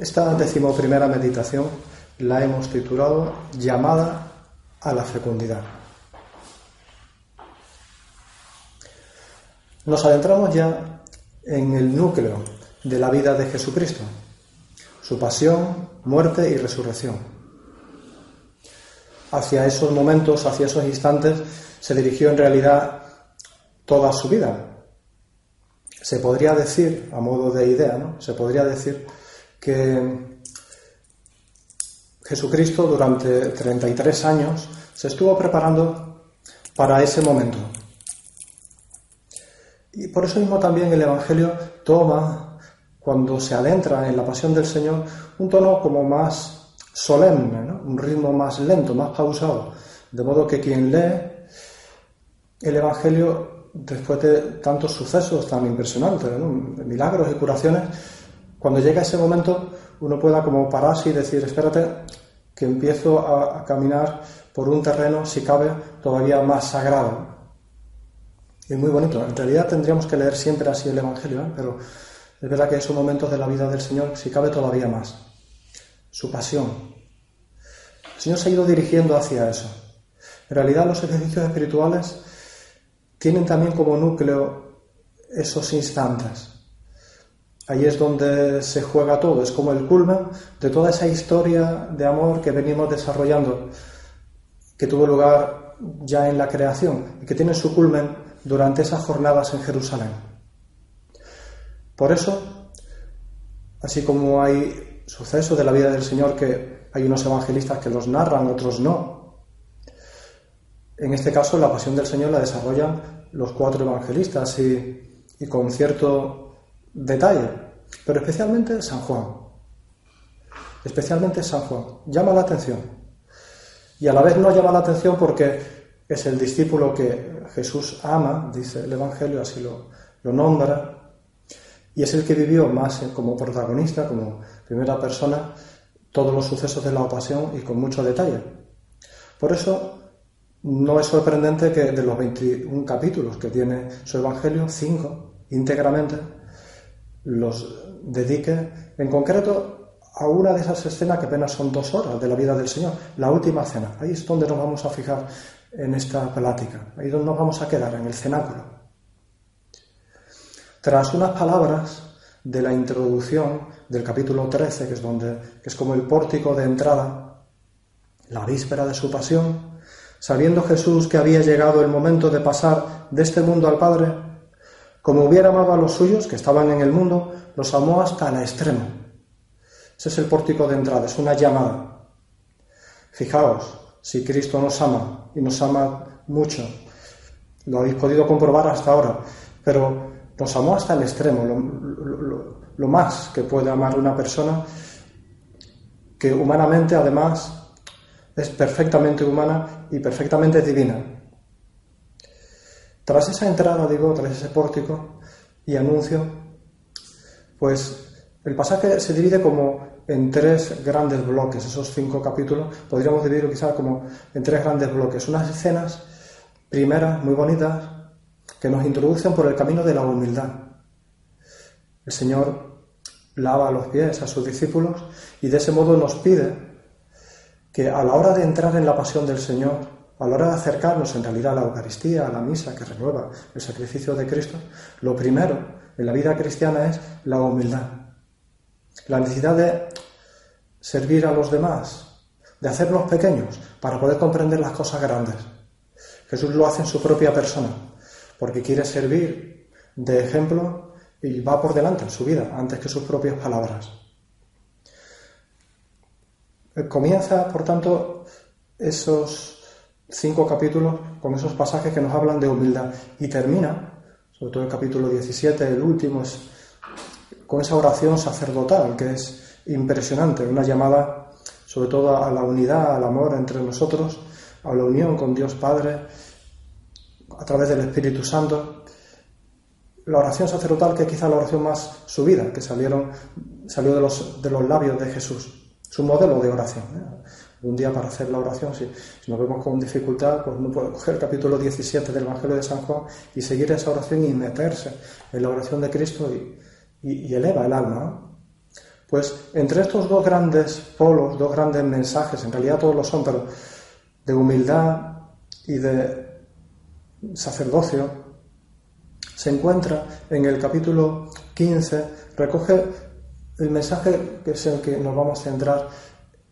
Esta decimoprimera meditación la hemos titulado Llamada a la fecundidad. Nos adentramos ya en el núcleo de la vida de Jesucristo, su pasión, muerte y resurrección. Hacia esos momentos, hacia esos instantes, se dirigió en realidad toda su vida. Se podría decir, a modo de idea, ¿no? Se podría decir que Jesucristo durante 33 años se estuvo preparando para ese momento. Y por eso mismo también el Evangelio toma, cuando se adentra en la pasión del Señor, un tono como más solemne, un ritmo más lento, más pausado. De modo que quien lee el Evangelio, después de tantos sucesos tan impresionantes, milagros y curaciones, cuando llega ese momento uno pueda como pararse y decir, espérate, que empiezo a, caminar por un terreno, si cabe, todavía más sagrado. Y muy bonito. En realidad tendríamos que leer siempre así el Evangelio, ¿eh? pero es verdad que esos momentos de la vida del Señor, si cabe, todavía más. Su pasión. El Señor se ha ido dirigiendo hacia eso. En realidad los ejercicios espirituales tienen también como núcleo esos instantes. Ahí es donde se juega todo, es como el culmen de toda esa historia de amor que venimos desarrollando, que tuvo lugar ya en la creación y que tiene su culmen durante esas jornadas en Jerusalén. Por eso, así como hay sucesos de la vida del Señor que hay unos evangelistas que los narran, otros no, en este caso la pasión del Señor la desarrollan los cuatro evangelistas y, y con cierto detalle, pero especialmente San Juan. Especialmente San Juan. Llama la atención. Y a la vez no llama la atención porque es el discípulo que Jesús ama, dice el Evangelio, así lo, lo nombra, y es el que vivió más como protagonista, como primera persona, todos los sucesos de la ocasión y con mucho detalle. Por eso no es sorprendente que de los 21 capítulos que tiene su Evangelio, cinco íntegramente los dedique en concreto a una de esas escenas que apenas son dos horas de la vida del Señor, la última cena. Ahí es donde nos vamos a fijar en esta plática, ahí es donde nos vamos a quedar, en el cenáculo. Tras unas palabras de la introducción del capítulo 13, que es, donde, que es como el pórtico de entrada, la víspera de su pasión, sabiendo Jesús que había llegado el momento de pasar de este mundo al Padre, como hubiera amado a los suyos que estaban en el mundo, los amó hasta el extremo. Ese es el pórtico de entrada, es una llamada. Fijaos, si Cristo nos ama y nos ama mucho, lo habéis podido comprobar hasta ahora, pero nos amó hasta el extremo, lo, más que puede amar una persona que humanamente además es perfectamente humana y perfectamente divina. Tras esa entrada, digo, tras ese pórtico y anuncio, pues el pasaje se divide como en tres grandes bloques, esos cinco capítulos, podríamos dividirlo quizá como en tres grandes bloques, unas escenas primeras muy bonitas que nos introducen por el camino de la humildad. El Señor lava los pies a sus discípulos y de ese modo nos pide que a la hora de entrar en la pasión del Señor, a la hora de acercarnos en realidad a la Eucaristía, a la misa que renueva el sacrificio de Cristo, lo primero en la vida cristiana es la humildad. La necesidad de servir a los demás, de hacernos pequeños para poder comprender las cosas grandes. Jesús lo hace en su propia persona, porque quiere servir de ejemplo y va por delante en su vida, antes que sus propias palabras. Eh, comienza, por tanto, esos cinco capítulos con esos pasajes que nos hablan de humildad y termina, sobre todo el capítulo 17, el último, es con esa oración sacerdotal que es impresionante, una llamada sobre todo a la unidad, al amor entre nosotros, a la unión con Dios Padre, a través del Espíritu Santo. La oración sacerdotal, que es quizá la oración más subida, que salieron, salió de los, de los labios de Jesús, su modelo de oración. ¿eh? Un día para hacer la oración, si, nos vemos con dificultad, pues uno puede coger el capítulo 17 del Evangelio de San Juan y seguir esa oración y meterse en la oración de Cristo y, y, eleva el alma. Pues entre estos dos grandes polos, dos grandes mensajes, en realidad todos lo son, pero de humildad y de sacerdocio, se encuentra en el capítulo 15, recoge el mensaje que es el que nos vamos a centrar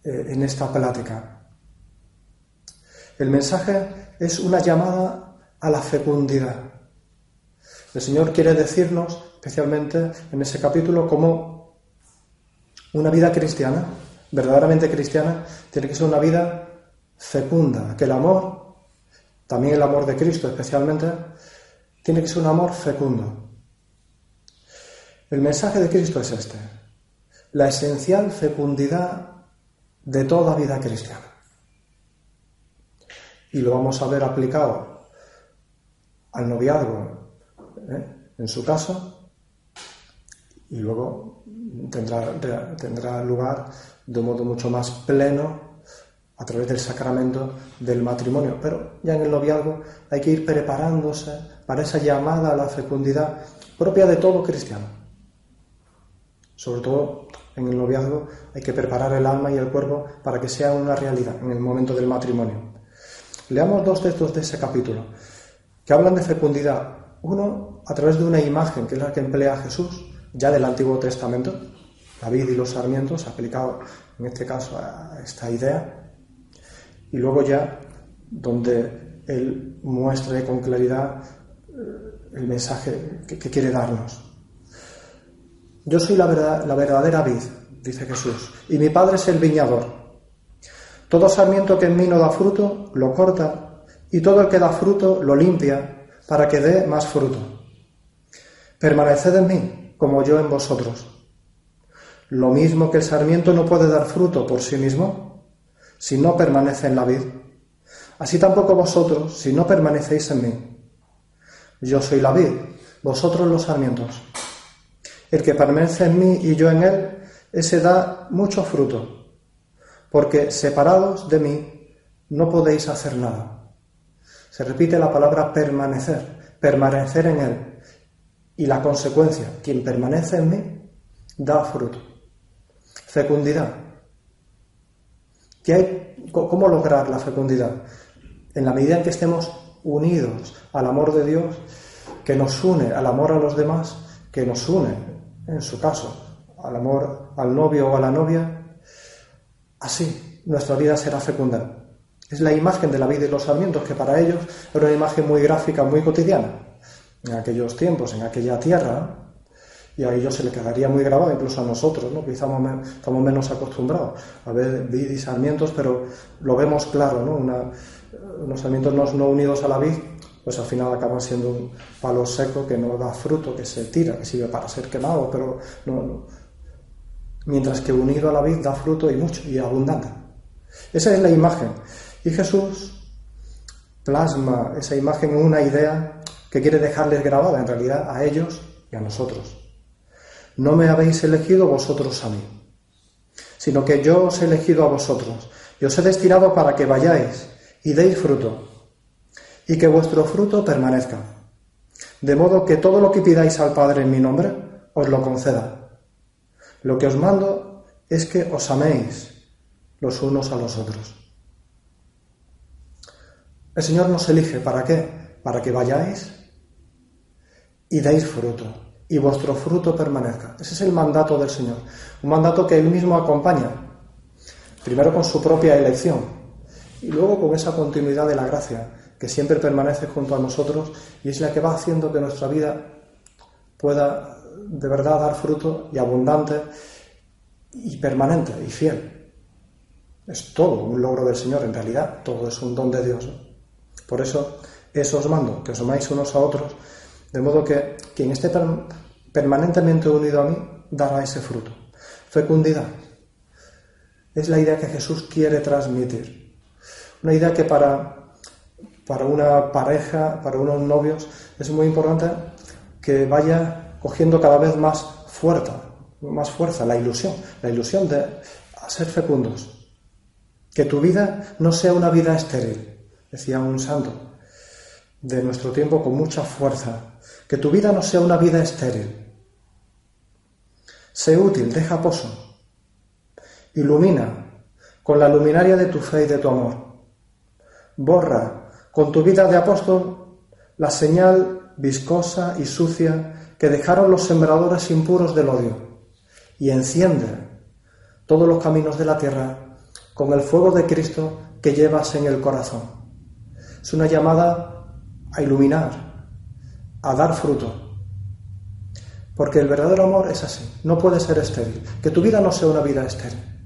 eh, en esta plática. El mensaje es una llamada a la fecundidad. El Señor quiere decirnos, especialmente en ese capítulo, cómo una vida cristiana, verdaderamente cristiana, tiene que ser una vida fecunda, que el amor, también el amor de Cristo especialmente, tiene que ser un amor fecundo. El mensaje de Cristo es este, la esencial fecundidad de toda vida cristiana. Y lo vamos a ver aplicado al noviazgo, ¿eh? en su caso, y luego tendrá, tendrá lugar de un modo mucho más pleno a través del sacramento del matrimonio. Pero ya en el noviazgo hay que ir preparándose para esa llamada a la fecundidad propia de todo cristiano. Sobre todo en el noviazgo hay que preparar el alma y el cuerpo para que sea una realidad en el momento del matrimonio. Leamos dos textos de ese capítulo que hablan de fecundidad. Uno a través de una imagen que es la que emplea Jesús ya del Antiguo Testamento, la vid y los sarmientos, aplicado en este caso a esta idea, y luego ya donde él muestre con claridad eh, el mensaje que, quiere darnos. Yo soy la, verdad, la verdadera vid, dice Jesús, y mi Padre es el viñador. Todo sarmiento que en mí no da fruto, lo corta, y todo el que da fruto, lo limpia, para que dé más fruto. Permaneced en mí, como yo en vosotros. Lo mismo que el sarmiento no puede dar fruto por sí mismo, si no permanece en la vid. Así tampoco vosotros, si no permanecéis en mí. Yo soy la vid, vosotros los sarmientos. El que permanece en mí y yo en él, ese da mucho fruto, porque separados de mí no podéis hacer nada. Se repite la palabra permanecer, permanecer en él. Y la consecuencia, quien permanece en mí, da fruto. Fecundidad. ¿Cómo lograr la fecundidad? En la medida en que estemos unidos al amor de Dios, que nos une al amor a los demás, que nos une, en su caso, al amor al novio o a la novia, así nuestra vida será fecunda. Es la imagen de la vida y los sarmientos, que para ellos era una imagen muy gráfica, muy cotidiana, en aquellos tiempos, en aquella tierra, y a ellos se le quedaría muy grabado, incluso a nosotros, ¿no? que estamos, menos acostumbrados a ver vid y sarmientos, pero lo vemos claro, ¿no? unos sarmientos no, unidos a la vid, pues al final acaban siendo un palo seco que no da fruto, que se tira, que sirve para ser quemado, pero no, mientras que unido a la vid da fruto y mucho, y abundante. Esa es la imagen. Y Jesús plasma esa imagen en una idea que quiere dejarles grabada en realidad a ellos y a nosotros. No me habéis elegido vosotros a mí, sino que yo os he elegido a vosotros y os he destinado para que vayáis y deis fruto, y que vuestro fruto permanezca, de modo que todo lo que pidáis al Padre en mi nombre, os lo conceda. Lo que os mando es que os améis los unos a los otros. El Señor nos elige, ¿para qué? Para que vayáis y deis fruto y vuestro fruto permanezca. Ese es el mandato del Señor, un mandato que Él mismo acompaña, primero con su propia elección y luego con esa continuidad de la gracia que siempre permanece junto a nosotros y es la que va haciendo que nuestra vida pueda de verdad dar fruto y abundante y permanente y fiel. es todo un logro del Señor, en realidad todo es un don de Dios. Por eso, eso os mando, que os amáis unos a otros, de modo que quien esté permanentemente unido a mí dará ese fruto. Fecundidad. Es la idea que Jesús quiere transmitir. Una idea que para, para una pareja, para unos novios, es muy importante que vaya cogiendo cada vez más fuerza, más fuerza, la ilusión, la ilusión de ser fecundos. Que tu vida no sea una vida estéril, decía un santo de nuestro tiempo con mucha fuerza. Que tu vida no sea una vida estéril. Sé útil, deja pozo. Ilumina con la luminaria de tu fe y de tu amor. Borra con tu vida de apóstol la señal viscosa y sucia que dejaron los sembradores impuros del odio y enciende todos los caminos de la tierra con el fuego de Cristo que llevas en el corazón. Es una llamada a iluminar, a dar fruto. Porque el verdadero amor es así, no puede ser estéril. Que tu vida no sea una vida estéril.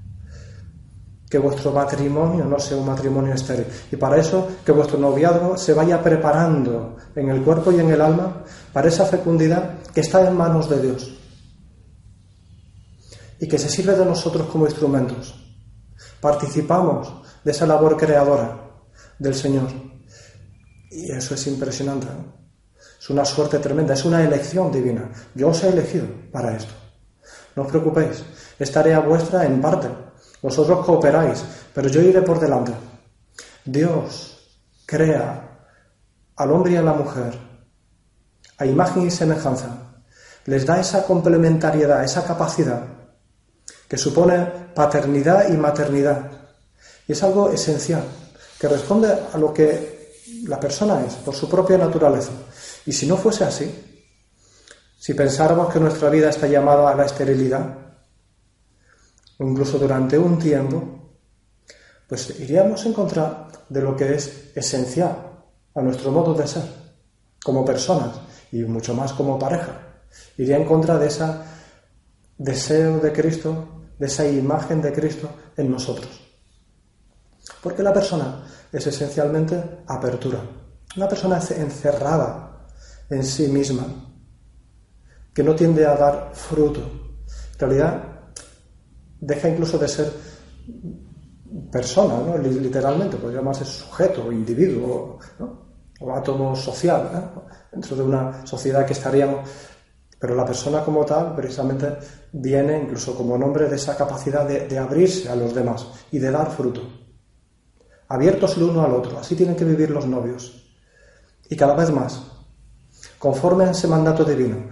Que vuestro matrimonio no sea un matrimonio estéril. Y para eso, que vuestro noviazgo se vaya preparando en el cuerpo y en el alma para esa fecundidad que está en manos de Dios y que se sirve de nosotros como instrumentos. Participamos de esa labor creadora del Señor. Y eso es impresionante. Es una suerte tremenda, es una elección divina. Yo os he elegido para esto. No os preocupéis, es tarea vuestra en parte. Vosotros cooperáis, pero yo iré por delante. Dios crea al hombre y a la mujer a imagen y semejanza. Les da esa complementariedad, esa capacidad que supone paternidad y maternidad. Y es algo esencial, que responde a lo que la persona es, por su propia naturaleza. Y si no fuese así, si pensáramos que nuestra vida está llamada a la esterilidad, incluso durante un tiempo, pues iríamos en contra de lo que es esencial a nuestro modo de ser, como personas y mucho más como pareja. Iría en contra de ese deseo de Cristo de esa imagen de Cristo en nosotros. Porque la persona es esencialmente apertura. Una persona encerrada en sí misma, que no tiende a dar fruto. En realidad, deja incluso de ser persona, ¿no? literalmente, podría llamarse sujeto, individuo, o átomo social, dentro de una sociedad que estaríamos pero la persona como tal, precisamente, viene incluso como nombre de esa capacidad de, abrirse a los demás y de dar fruto. Abiertos el uno al otro. Así tienen que vivir los novios. Y cada vez más, conforme a ese mandato divino,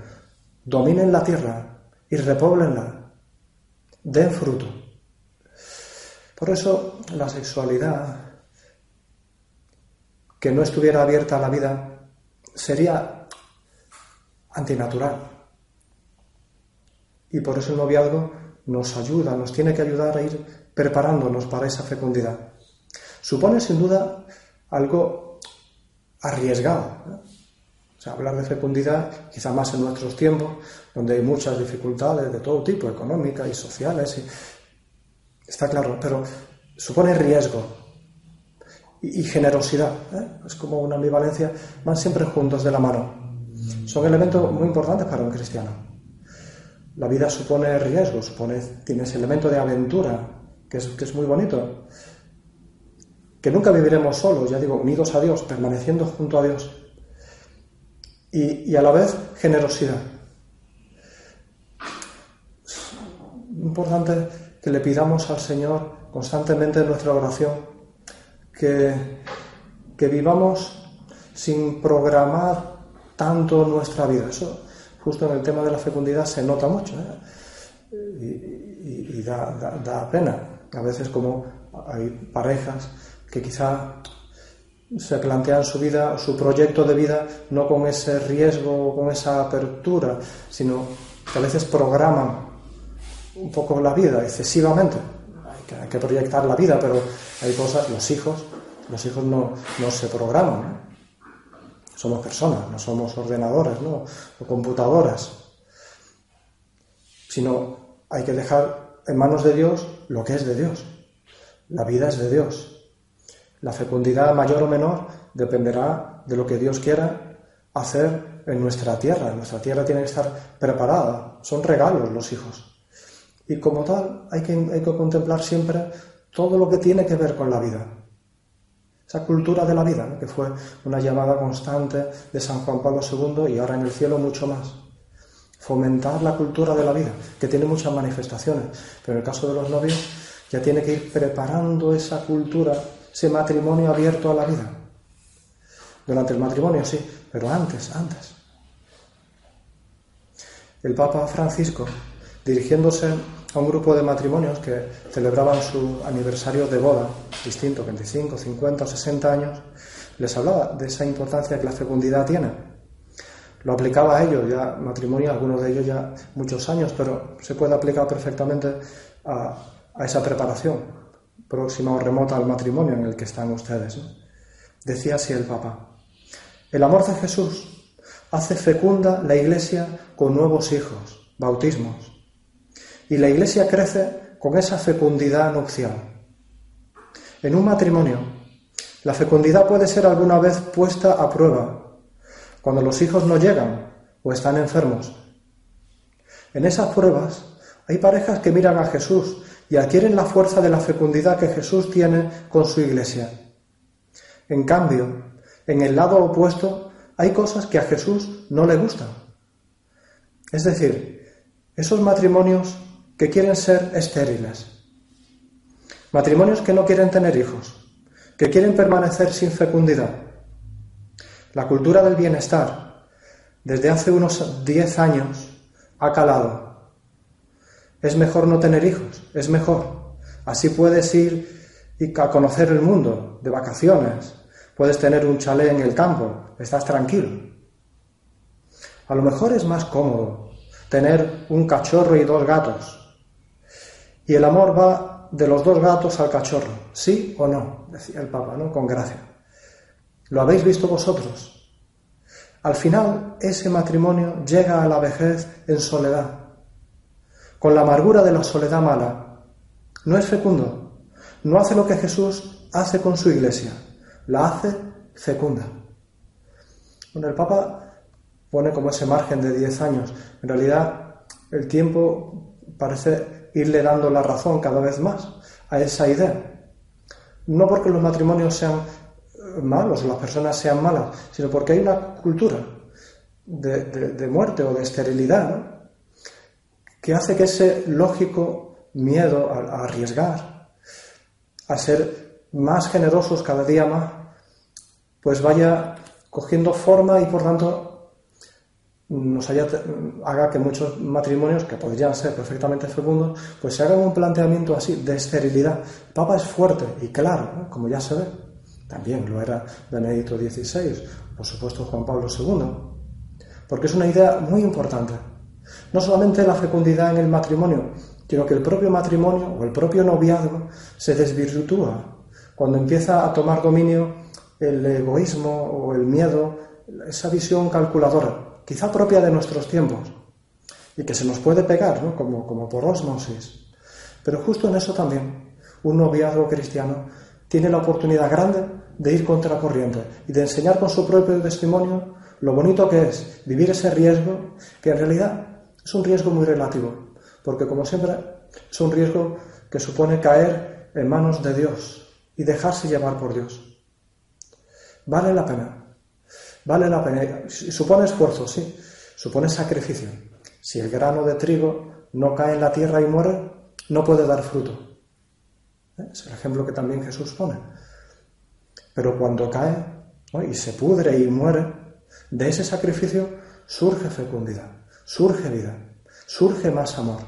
dominen la tierra y repóblenla. Den fruto. Por eso la sexualidad que no estuviera abierta a la vida sería antinatural. Y por eso el noviazgo nos ayuda, nos tiene que ayudar a ir preparándonos para esa fecundidad. Supone sin duda algo arriesgado. O hablar de fecundidad, quizá más en nuestros tiempos, donde hay muchas dificultades de todo tipo, económicas y sociales, está claro, pero supone riesgo y, generosidad. ¿eh? Es como una ambivalencia, van siempre juntos de la mano. Son elementos muy importantes para un cristiano. La vida supone riesgo, supone, tiene ese elemento de aventura, que es, que es muy bonito. Que nunca viviremos solos, ya digo, unidos a Dios, permaneciendo junto a Dios. Y, a la vez, generosidad. Es importante que le pidamos al Señor constantemente en nuestra oración que, que vivamos sin programar tanto nuestra vida. Eso justo en el tema de la fecundidad se nota mucho ¿eh? y, da, pena. A veces como hay parejas que quizá se plantean su vida, su proyecto de vida, no con ese riesgo, con esa apertura, sino que a veces programan un poco la vida excesivamente. Hay que, proyectar la vida, pero hay cosas, los hijos, los hijos no, no se programan somos personas, no somos ordenadores ¿no? o computadoras, sino hay que dejar en manos de Dios lo que es de Dios. La vida es de Dios. La fecundidad mayor o menor dependerá de lo que Dios quiera hacer en nuestra tierra. Nuestra tierra tiene que estar preparada. Son regalos los hijos. Y como tal, hay que, hay que contemplar siempre todo lo que tiene que ver con la vida. Esa cultura de la vida, que fue una llamada constante de San Juan Pablo II y ahora en el cielo mucho más. Fomentar la cultura de la vida, que tiene muchas manifestaciones, pero en el caso de los novios ya tiene que ir preparando esa cultura, ese matrimonio abierto a la vida. Durante el matrimonio sí, pero antes, antes. El Papa Francisco, dirigiéndose a un grupo de matrimonios que celebraban su aniversario de boda, distinto, 25, 50 o 60 años, les hablaba de esa importancia que la fecundidad tiene. Lo aplicaba a ellos, ya matrimonio, algunos de ellos ya muchos años, pero se puede aplicar perfectamente a, esa preparación próxima o remota al matrimonio en el que están ustedes. Decía así el Papa, el amor de Jesús hace fecunda la Iglesia con nuevos hijos, bautismos, y la iglesia crece con esa fecundidad nupcial. En un matrimonio, la fecundidad puede ser alguna vez puesta a prueba, cuando los hijos no llegan o están enfermos. En esas pruebas hay parejas que miran a Jesús y adquieren la fuerza de la fecundidad que Jesús tiene con su iglesia. En cambio, en el lado opuesto hay cosas que a Jesús no le gustan. Es decir, esos matrimonios que quieren ser estériles, matrimonios que no quieren tener hijos, que quieren permanecer sin fecundidad. La cultura del bienestar, desde hace unos 10 años, ha calado. Es mejor no tener hijos, es mejor. Así puedes ir a conocer el mundo de vacaciones, puedes tener un chalet en el campo, estás tranquilo. A lo mejor es más cómodo tener un cachorro y dos gatos, y el amor va de los dos gatos al cachorro, ¿sí o no? Decía el Papa, ¿no? Con gracia. ¿Lo habéis visto vosotros? Al final, ese matrimonio llega a la vejez en soledad, con la amargura de la soledad mala. No es fecundo, no hace lo que Jesús hace con su iglesia, la hace fecunda. Bueno, el Papa pone como ese margen de 10 años. En realidad, el tiempo parece irle dando la razón cada vez más a esa idea. No porque los matrimonios sean eh, malos o las personas sean malas, sino porque hay una cultura de, muerte o de esterilidad que hace que ese lógico miedo a arriesgar, a ser más generosos cada día más, pues vaya cogiendo forma y por tanto nos haga que muchos matrimonios, que podrían ser perfectamente fecundos, pues se hagan un planteamiento así de esterilidad. Papa es fuerte y claro, como ya se ve. También lo era Benedicto XVI, por supuesto Juan Pablo II, porque es una idea muy importante. No solamente la fecundidad en el matrimonio, sino que el propio matrimonio o el propio noviazgo se desvirtúa cuando empieza a tomar dominio el egoísmo o el miedo, esa visión calculadora quizá propia de nuestros tiempos, y que se nos puede pegar, ¿no? como, como por osmosis. Pero justo en eso también, un noviazgo cristiano tiene la oportunidad grande de ir contra corriente y de enseñar con su propio testimonio lo bonito que es vivir ese riesgo, que en realidad es un riesgo muy relativo, porque como siempre es un riesgo que supone caer en manos de Dios y dejarse llevar por Dios. Vale la pena. Vale la pena. Supone esfuerzo, sí. Supone sacrificio. Si el grano de trigo no cae en la tierra y muere, no puede dar fruto. ¿Eh? Es el ejemplo que también Jesús pone. Pero cuando cae y se pudre y muere, de ese sacrificio surge fecundidad, surge vida, surge más amor.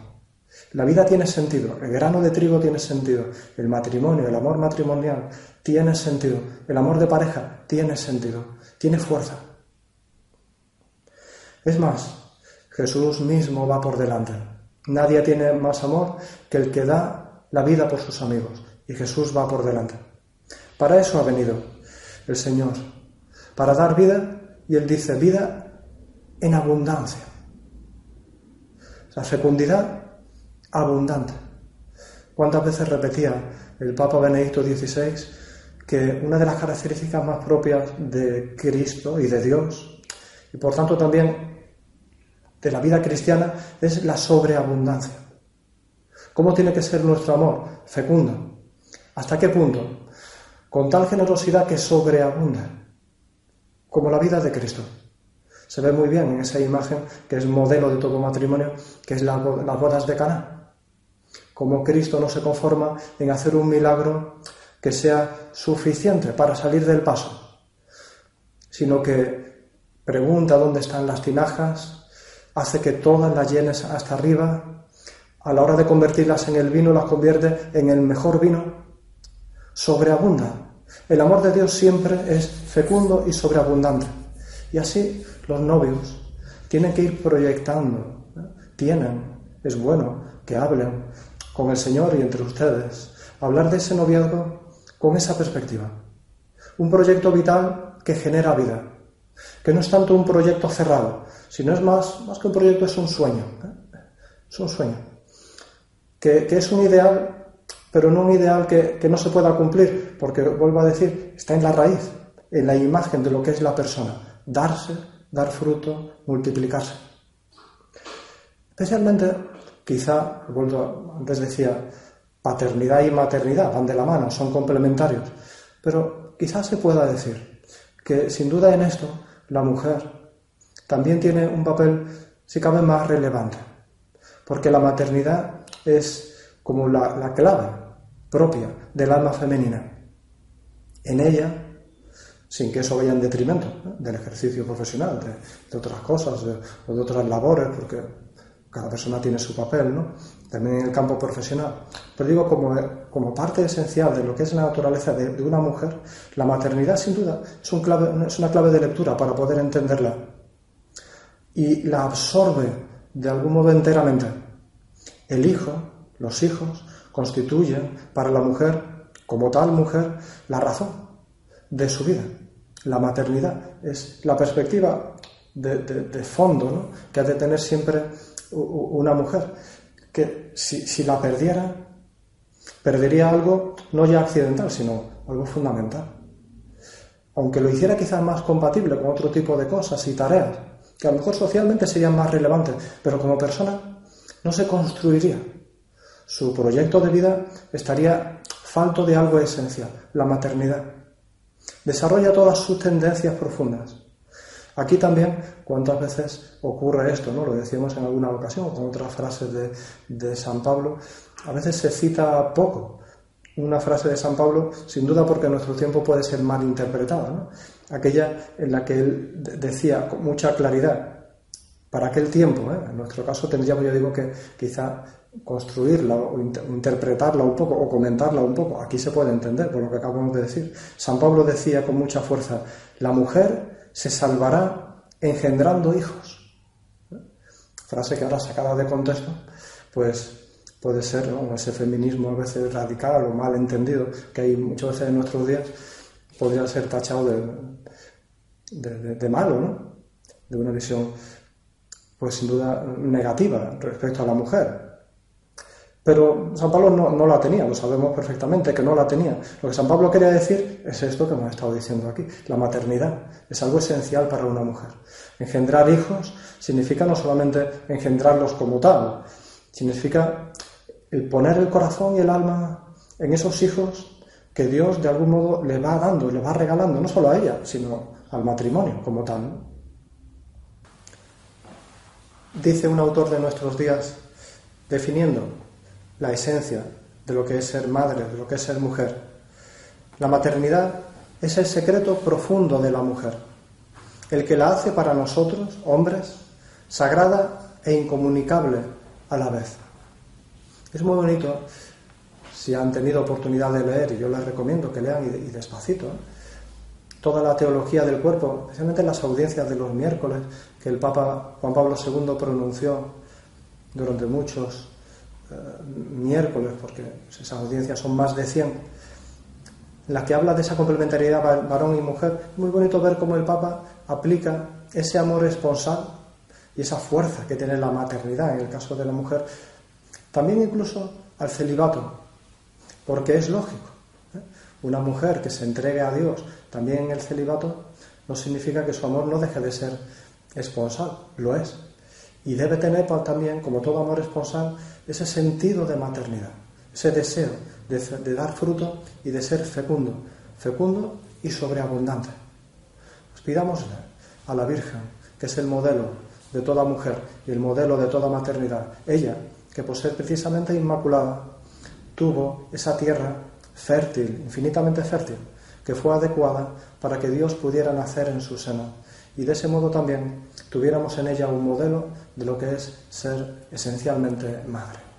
La vida tiene sentido, el grano de trigo tiene sentido, el matrimonio, el amor matrimonial tiene sentido, el amor de pareja tiene sentido, tiene fuerza. Es más, Jesús mismo va por delante. Nadie tiene más amor que el que da la vida por sus amigos, y Jesús va por delante. Para eso ha venido el Señor, para dar vida, y Él dice vida en abundancia. La fecundidad abundante. ¿Cuántas veces repetía el Papa Benedicto XVI que una de las características más propias de Cristo y de Dios, y por tanto también de la vida cristiana, es la sobreabundancia. ¿Cómo tiene que ser nuestro amor? Fecundo. ¿Hasta qué punto? Con tal generosidad que sobreabunda, como la vida de Cristo. Se ve muy bien en esa imagen que es modelo de todo matrimonio, que es las bodas de Cana. Como Cristo no se conforma en hacer un milagro que sea suficiente para salir del paso, sino que pregunta dónde están las tinajas, hace que todas las llenes hasta arriba, a la hora de convertirlas en el vino las convierte en el mejor vino, sobreabunda. El amor de Dios siempre es fecundo y sobreabundante. Y así los novios tienen que ir proyectando, tienen, es bueno que hablen con el Señor y entre ustedes, hablar de ese noviazgo con esa perspectiva. Un proyecto vital que genera vida, que no es tanto un proyecto cerrado, sino es más, más que un proyecto, es un sueño. Es un sueño. Que, es un ideal, pero no un ideal que no se pueda cumplir, porque, vuelvo a decir, está en la raíz, en la imagen de lo que es la persona. Darse, dar fruto, multiplicarse. Especialmente, quizá, vuelvo, antes decía, Paternidad y maternidad van de la mano, son complementarios. Pero quizás se pueda decir que sin duda en esto la mujer también tiene un papel, si cabe, más relevante. Porque la maternidad es como la, clave propia del alma femenina. En ella, sin que eso vaya en detrimento del ejercicio profesional, de, otras cosas o de otras labores, porque cada persona tiene su papel, ¿no? También en el campo profesional. Pero digo, como, como parte esencial de lo que es la naturaleza de, una mujer, la maternidad, sin duda, es, un clave, es una clave de lectura para poder entenderla. Y la absorbe de algún modo enteramente. El hijo, los hijos, constituyen para la mujer, como tal mujer, la razón de su vida. La maternidad es la perspectiva de, fondo ¿no? que ha de tener siempre una mujer, que si, la perdiera, perdería algo no ya accidental, sino algo fundamental. Aunque lo hiciera quizás más compatible con otro tipo de cosas y tareas, que a lo mejor socialmente serían más relevantes, pero como persona no se construiría. Su proyecto de vida estaría falto de algo esencial, la maternidad. Desarrolla todas sus tendencias profundas. Aquí también, ¿cuántas veces ocurre esto? ¿no? Lo decíamos en alguna ocasión con otras frases de, San Pablo. A veces se cita poco una frase de San Pablo, sin duda porque nuestro tiempo puede ser mal interpretada. ¿no? Aquella en la que él decía con mucha claridad, para aquel tiempo, ¿eh? en nuestro caso tendríamos, yo digo, que quizá construirla o interpretarla un poco o comentarla un poco. Aquí se puede entender por lo que acabamos de decir. San Pablo decía con mucha fuerza, la mujer se salvará engendrando hijos. Frase que ahora sacada de contexto, pues puede ser ese feminismo a veces radical o mal entendido que hay muchas veces en nuestros días, podría ser tachado de, de malo, ¿no? de una visión pues sin duda negativa respecto a la mujer. Pero San Pablo no, la tenía, lo sabemos perfectamente que no la tenía. Lo que San Pablo quería decir es esto que hemos estado diciendo aquí. La maternidad es algo esencial para una mujer. Engendrar hijos significa no solamente engendrarlos como tal, significa el poner el corazón y el alma en esos hijos que Dios de algún modo le va dando, le va regalando, no solo a ella, sino al matrimonio como tal. Dice un autor de nuestros días, definiendo la esencia de lo que es ser madre, de lo que es ser mujer. La maternidad es el secreto profundo de la mujer, el que la hace para nosotros, hombres, sagrada e incomunicable a la vez. Es muy bonito, si han tenido oportunidad de leer, y yo les recomiendo que lean y, despacito, ¿eh? toda la teología del cuerpo, especialmente en las audiencias de los miércoles que el Papa Juan Pablo II pronunció durante muchos miércoles, porque esas audiencias son más de 100, en la que habla de esa complementariedad varón y mujer. Muy bonito ver cómo el Papa aplica ese amor esponsal y esa fuerza que tiene la maternidad en el caso de la mujer, también incluso al celibato. porque es lógico. ¿eh? Una mujer que se entregue a Dios también en el celibato no significa que su amor no deje de ser esponsal, lo es. Y debe tener también, como todo amor esponsal, ese sentido de maternidad, ese deseo de, dar fruto y de ser fecundo, fecundo y sobreabundante. Pues pidámosle a la Virgen, que es el modelo de toda mujer y el modelo de toda maternidad, ella, que por ser precisamente inmaculada, tuvo esa tierra fértil, infinitamente fértil, que fue adecuada para que Dios pudiera nacer en su seno. Y de ese modo también tuviéramos en ella un modelo de lo que es ser esencialmente madre.